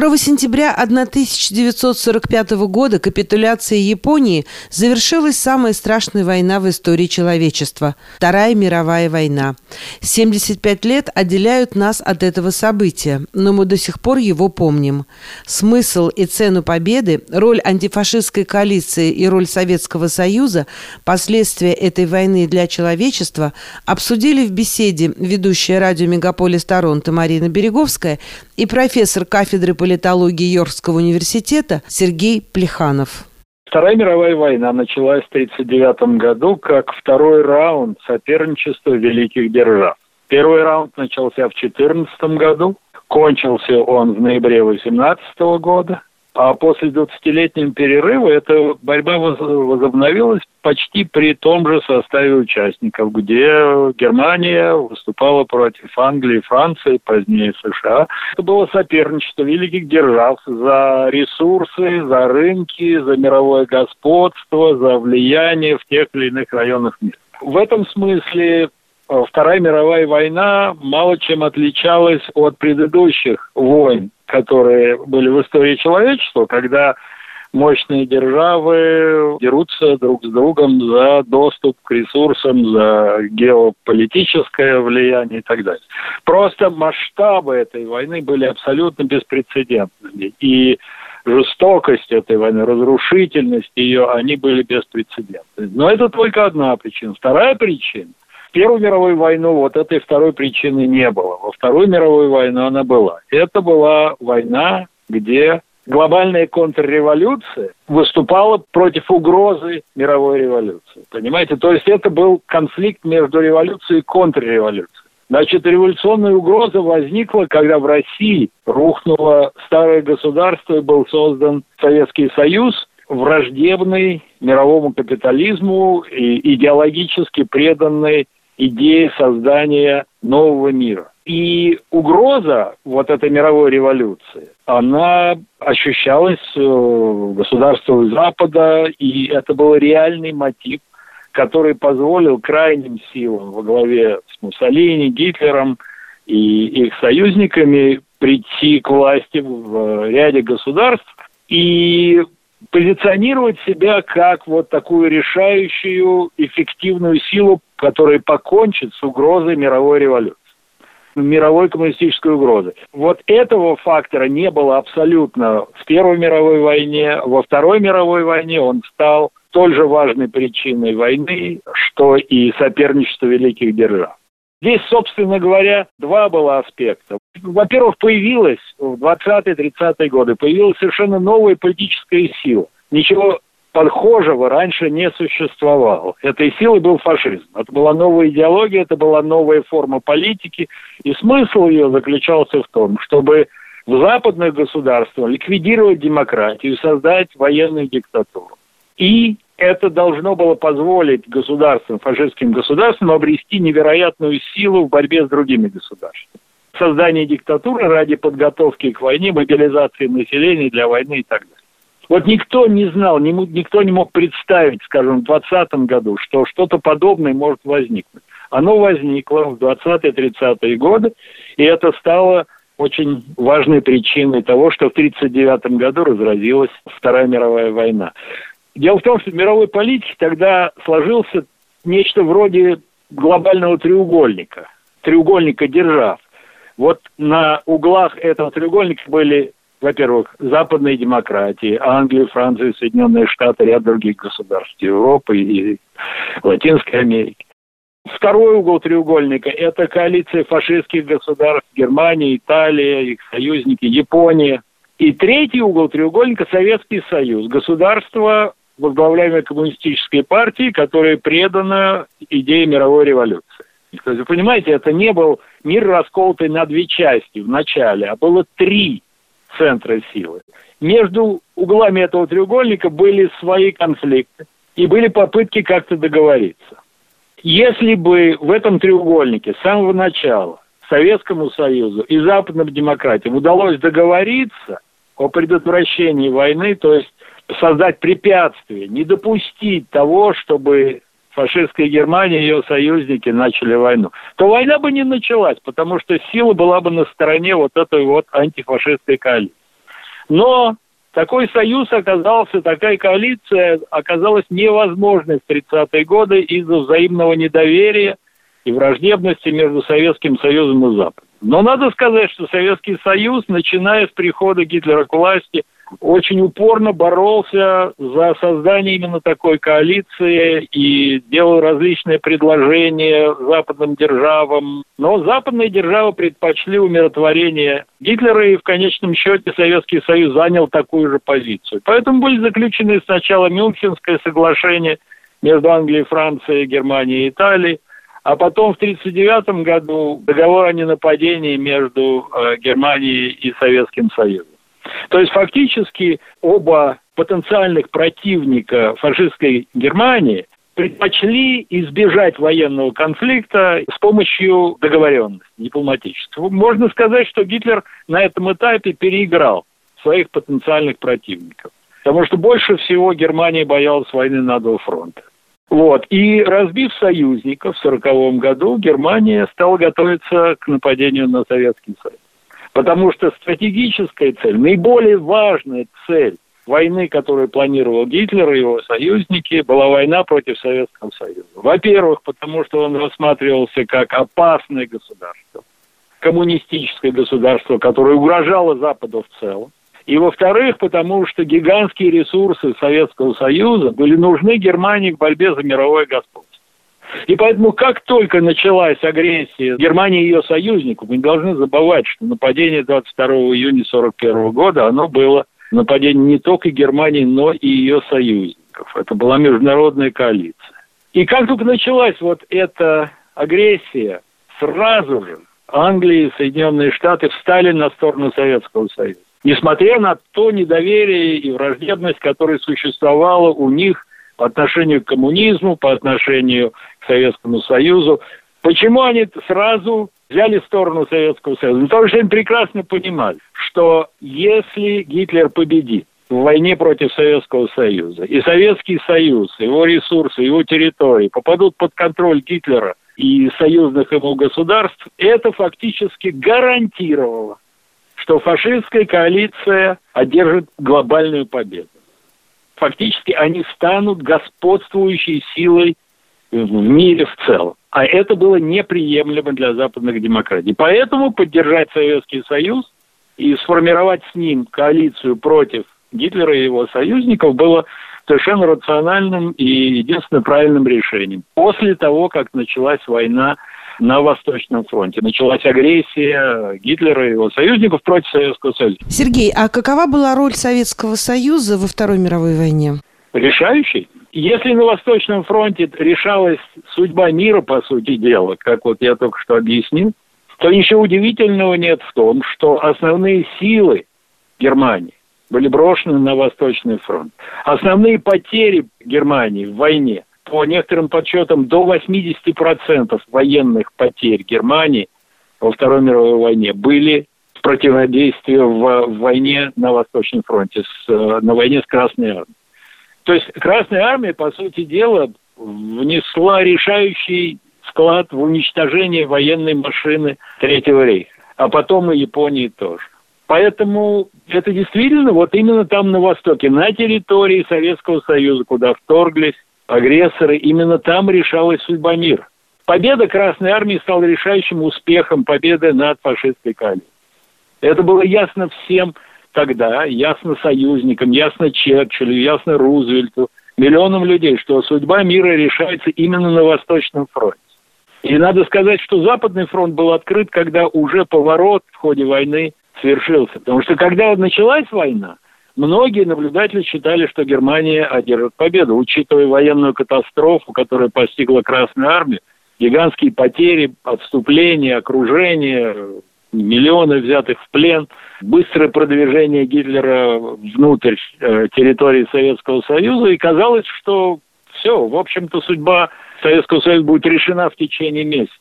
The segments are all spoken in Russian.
2 сентября 1945 года капитуляцией Японии завершилась самая страшная война в истории человечества – Вторая мировая война. 75 лет отделяют нас от этого события, но мы до сих пор его помним. Смысл и цену победы, роль антифашистской коалиции и роль Советского Союза, последствия этой войны для человечества обсудили в беседе ведущая радио «Мегаполис Торонто» Марина Береговская и профессор кафедры политологии Йоркского университета Сергей Плеханов. Вторая мировая война началась в 1939 году как второй раунд соперничества великих держав. Первый раунд начался в 2014 году, кончился он в ноябре 2018 года – а после 20-летнего перерыва эта борьба возобновилась почти при том же составе участников, где Германия выступала против Англии, Франции, позднее США. Это было соперничество великих держав за ресурсы, за рынки, за мировое господство, за влияние в тех или иных районах мира. В этом смысле Вторая мировая война мало чем отличалась от предыдущих войн которые были в истории человечества, когда мощные державы дерутся друг с другом за доступ к ресурсам, за геополитическое влияние и так далее. Просто масштабы этой войны были абсолютно беспрецедентными. И жестокость этой войны, разрушительность ее, они были беспрецедентны. Но это только одна причина. Вторая причина – Первую мировую войну вот этой второй причины не было. Во Вторую мировую войну она была. Это была война, где глобальная контрреволюция выступала против угрозы мировой революции. Понимаете? То есть это был конфликт между революцией и контрреволюцией. Значит, революционная угроза возникла, когда в России рухнуло старое государство и был создан Советский Союз, враждебный мировому капитализму и идеологически преданный идеи создания нового мира. И угроза вот этой мировой революции, она ощущалась э, в государствах Запада, и это был реальный мотив, который позволил крайним силам во главе с Муссолини, Гитлером и их союзниками прийти к власти в ряде государств и позиционировать себя как вот такую решающую, эффективную силу, которая покончит с угрозой мировой революции мировой коммунистической угрозы. Вот этого фактора не было абсолютно в Первой мировой войне. Во Второй мировой войне он стал столь же важной причиной войны, что и соперничество великих держав. Здесь, собственно говоря, два было аспекта. Во-первых, появилась в 20-30-е годы, появилась совершенно новая политическая сила. Ничего похожего раньше не существовало. Этой силой был фашизм. Это была новая идеология, это была новая форма политики. И смысл ее заключался в том, чтобы в западных государствах ликвидировать демократию, создать военную диктатуру. И это должно было позволить государствам, фашистским государствам обрести невероятную силу в борьбе с другими государствами. Создание диктатуры ради подготовки к войне, мобилизации населения для войны и так далее. Вот никто не знал, никто не мог представить, скажем, в 2020 году, что что-то подобное может возникнуть. Оно возникло в 20-30-е годы, и это стало очень важной причиной того, что в 1939 году разразилась Вторая мировая война. Дело в том, что в мировой политике тогда сложился нечто вроде глобального треугольника, треугольника держав. Вот на углах этого треугольника были, во-первых, западные демократии, Англия, Франция, Соединенные Штаты, ряд других государств Европы и Латинской Америки. Второй угол треугольника – это коалиция фашистских государств Германия, Италия, их союзники, Япония. И третий угол треугольника – Советский Союз. Государство возглавляемой коммунистической партией, которая предана идее мировой революции. То есть, вы понимаете, это не был мир расколотый на две части в начале, а было три центра силы. Между углами этого треугольника были свои конфликты и были попытки как-то договориться. Если бы в этом треугольнике с самого начала Советскому Союзу и западным демократиям удалось договориться о предотвращении войны, то есть создать препятствие, не допустить того, чтобы фашистская Германия и ее союзники начали войну, то война бы не началась, потому что сила была бы на стороне вот этой вот антифашистской коалиции. Но такой союз оказался, такая коалиция оказалась невозможной в 30-е годы из-за взаимного недоверия и враждебности между Советским Союзом и Западом. Но надо сказать, что Советский Союз, начиная с прихода Гитлера к власти, очень упорно боролся за создание именно такой коалиции и делал различные предложения западным державам. Но западные державы предпочли умиротворение Гитлера, и в конечном счете Советский Союз занял такую же позицию. Поэтому были заключены сначала Мюнхенское соглашение между Англией, Францией, Германией и Италией, а потом в 1939 году договор о ненападении между э, Германией и Советским Союзом. То есть фактически оба потенциальных противника фашистской Германии предпочли избежать военного конфликта с помощью договоренности дипломатической. Можно сказать, что Гитлер на этом этапе переиграл своих потенциальных противников. Потому что больше всего Германия боялась войны на два фронта. Вот. И разбив союзников в 1940 году, Германия стала готовиться к нападению на Советский Союз. Потому что стратегическая цель, наиболее важная цель войны, которую планировал Гитлер и его союзники, была война против Советского Союза. Во-первых, потому что он рассматривался как опасное государство, коммунистическое государство, которое угрожало Западу в целом. И, во-вторых, потому что гигантские ресурсы Советского Союза были нужны Германии в борьбе за мировое господство. И поэтому, как только началась агрессия Германии и ее союзников, мы не должны забывать, что нападение 22 июня 1941 года, оно было нападение не только Германии, но и ее союзников. Это была международная коалиция. И как только началась вот эта агрессия, сразу же Англия и Соединенные Штаты встали на сторону Советского Союза. Несмотря на то недоверие и враждебность, которая существовала у них по отношению к коммунизму, по отношению к Советскому Союзу. Почему они сразу взяли сторону Советского Союза? Потому что они прекрасно понимали, что если Гитлер победит в войне против Советского Союза, и Советский Союз, его ресурсы, его территории попадут под контроль Гитлера и союзных ему государств, это фактически гарантировало, что фашистская коалиция одержит глобальную победу фактически они станут господствующей силой в мире в целом. А это было неприемлемо для западных демократий. Поэтому поддержать Советский Союз и сформировать с ним коалицию против Гитлера и его союзников было совершенно рациональным и единственно правильным решением. После того, как началась война на Восточном фронте. Началась агрессия Гитлера и его союзников против Советского Союза. Сергей, а какова была роль Советского Союза во Второй мировой войне? Решающей. Если на Восточном фронте решалась судьба мира, по сути дела, как вот я только что объяснил, то ничего удивительного нет в том, что основные силы Германии были брошены на Восточный фронт. Основные потери Германии в войне – по некоторым подсчетам, до 80% военных потерь Германии во Второй мировой войне были в противодействии в, войне на Восточном фронте, с, на войне с Красной Армией. То есть Красная Армия, по сути дела, внесла решающий вклад в уничтожение военной машины Третьего рейха, а потом и Японии тоже. Поэтому это действительно вот именно там на Востоке, на территории Советского Союза, куда вторглись агрессоры, именно там решалась судьба мира. Победа Красной Армии стала решающим успехом победы над фашистской коалицией. Это было ясно всем тогда, ясно союзникам, ясно Черчиллю, ясно Рузвельту, миллионам людей, что судьба мира решается именно на Восточном фронте. И надо сказать, что Западный фронт был открыт, когда уже поворот в ходе войны свершился. Потому что когда началась война, Многие наблюдатели считали, что Германия одержит победу, учитывая военную катастрофу, которая постигла Красную Армию, гигантские потери, отступление, окружение, миллионы взятых в плен, быстрое продвижение Гитлера внутрь э, территории Советского Союза, и казалось, что все, в общем-то, судьба Советского Союза будет решена в течение месяца.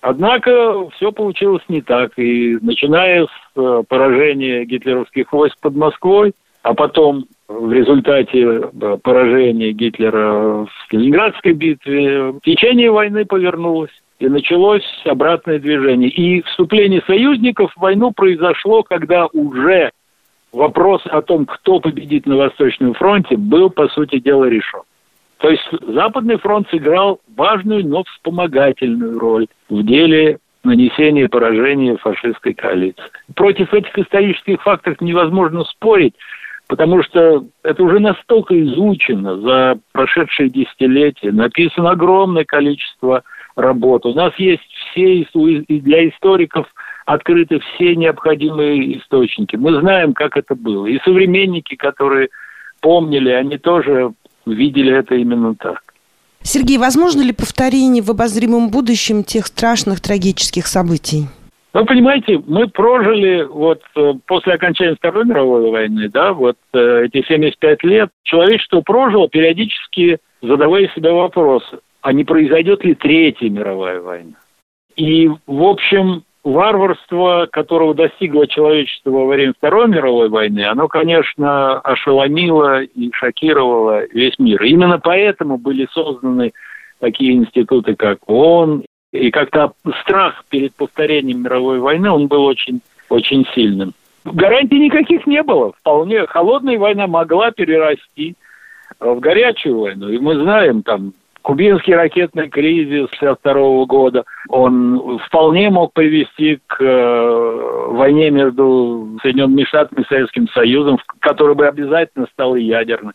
Однако все получилось не так, и начиная с э, поражения гитлеровских войск под Москвой, а потом в результате э, поражения Гитлера в Ленинградской битве течение войны повернулось и началось обратное движение. И вступление союзников в войну произошло, когда уже вопрос о том, кто победит на Восточном фронте, был, по сути дела, решен. То есть Западный фронт сыграл важную, но вспомогательную роль в деле нанесения поражения фашистской коалиции. Против этих исторических фактов невозможно спорить, потому что это уже настолько изучено за прошедшие десятилетия, написано огромное количество работ. У нас есть все, для историков открыты все необходимые источники. Мы знаем, как это было. И современники, которые помнили, они тоже видели это именно так. Сергей, возможно ли повторение в обозримом будущем тех страшных трагических событий? Вы понимаете, мы прожили вот э, после окончания Второй мировой войны, да, вот э, эти 75 лет, человечество прожило, периодически задавая себе вопросы, а не произойдет ли Третья мировая война? И, в общем, варварство, которого достигло человечество во время Второй мировой войны, оно, конечно, ошеломило и шокировало весь мир. Именно поэтому были созданы такие институты, как ООН, и как-то страх перед повторением мировой войны, он был очень, очень сильным. Гарантий никаких не было. Вполне холодная война могла перерасти в горячую войну. И мы знаем, там, Кубинский ракетный кризис 1962 года, он вполне мог привести к э, войне между Соединенными Штатами и Советским Союзом, которая бы обязательно стала ядерной.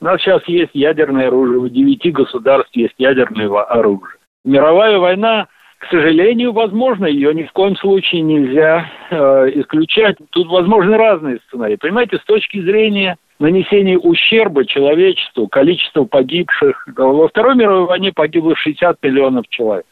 У нас сейчас есть ядерное оружие, у девяти государств есть ядерное оружие. Мировая война, к сожалению, возможно, ее ни в коем случае нельзя э, исключать. Тут возможны разные сценарии. Понимаете, с точки зрения нанесения ущерба человечеству, количество погибших. Во Второй мировой войне погибло 60 миллионов человек.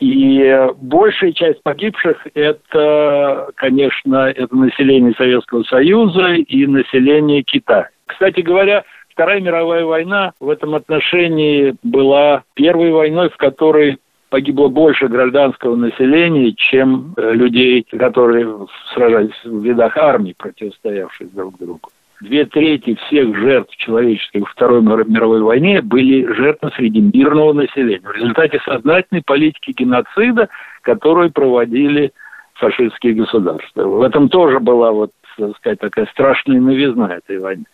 И большая часть погибших – это, конечно, это население Советского Союза и население Китая. Кстати говоря, Вторая мировая война в этом отношении была первой войной, в которой погибло больше гражданского населения, чем э, людей, которые сражались в видах армии, противостоявших друг другу две трети всех жертв человеческих во Второй мировой войне были жертвы среди мирного населения. В результате сознательной политики геноцида, которую проводили фашистские государства. В этом тоже была вот, так сказать, такая страшная новизна этой войны.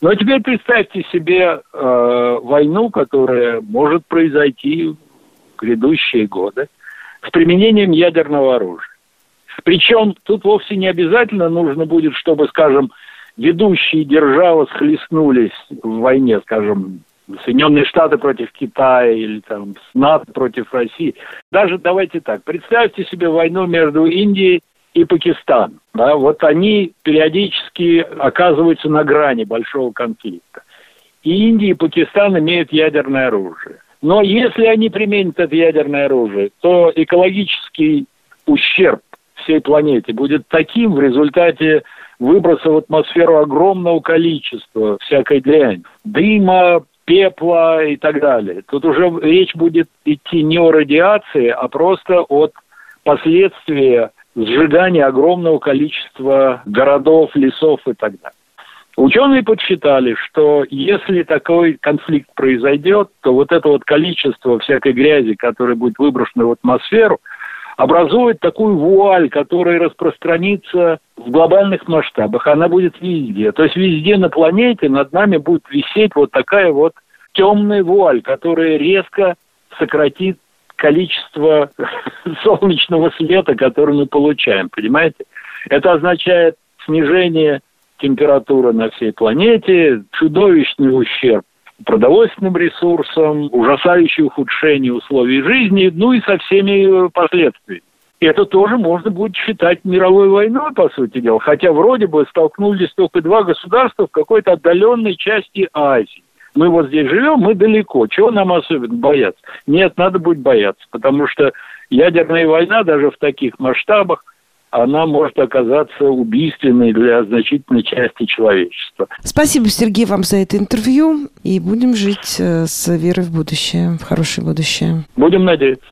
Но теперь представьте себе э, войну, которая может произойти в грядущие годы с применением ядерного оружия. Причем тут вовсе не обязательно нужно будет, чтобы, скажем, ведущие державы схлестнулись в войне, скажем, Соединенные Штаты против Китая или там НАТО против России. Даже давайте так, представьте себе войну между Индией и Пакистаном. Да, вот они периодически оказываются на грани большого конфликта. И Индия и Пакистан имеют ядерное оружие. Но если они применят это ядерное оружие, то экологический ущерб всей планете будет таким в результате выброса в атмосферу огромного количества всякой дрянь, дыма, пепла и так далее. Тут уже речь будет идти не о радиации, а просто от последствия сжигания огромного количества городов, лесов и так далее. Ученые подсчитали, что если такой конфликт произойдет, то вот это вот количество всякой грязи, которая будет выброшена в атмосферу – образует такую вуаль, которая распространится в глобальных масштабах. Она будет везде. То есть везде на планете над нами будет висеть вот такая вот темная вуаль, которая резко сократит количество солнечного света, который мы получаем, понимаете? Это означает снижение температуры на всей планете, чудовищный ущерб продовольственным ресурсам, ужасающее ухудшение условий жизни, ну и со всеми последствиями. Это тоже можно будет считать мировой войной, по сути дела. Хотя вроде бы столкнулись только два государства в какой-то отдаленной части Азии. Мы вот здесь живем, мы далеко. Чего нам особенно бояться? Нет, надо будет бояться, потому что ядерная война даже в таких масштабах – она может оказаться убийственной для значительной части человечества. Спасибо, Сергей, вам за это интервью. И будем жить э, с верой в будущее, в хорошее будущее. Будем надеяться.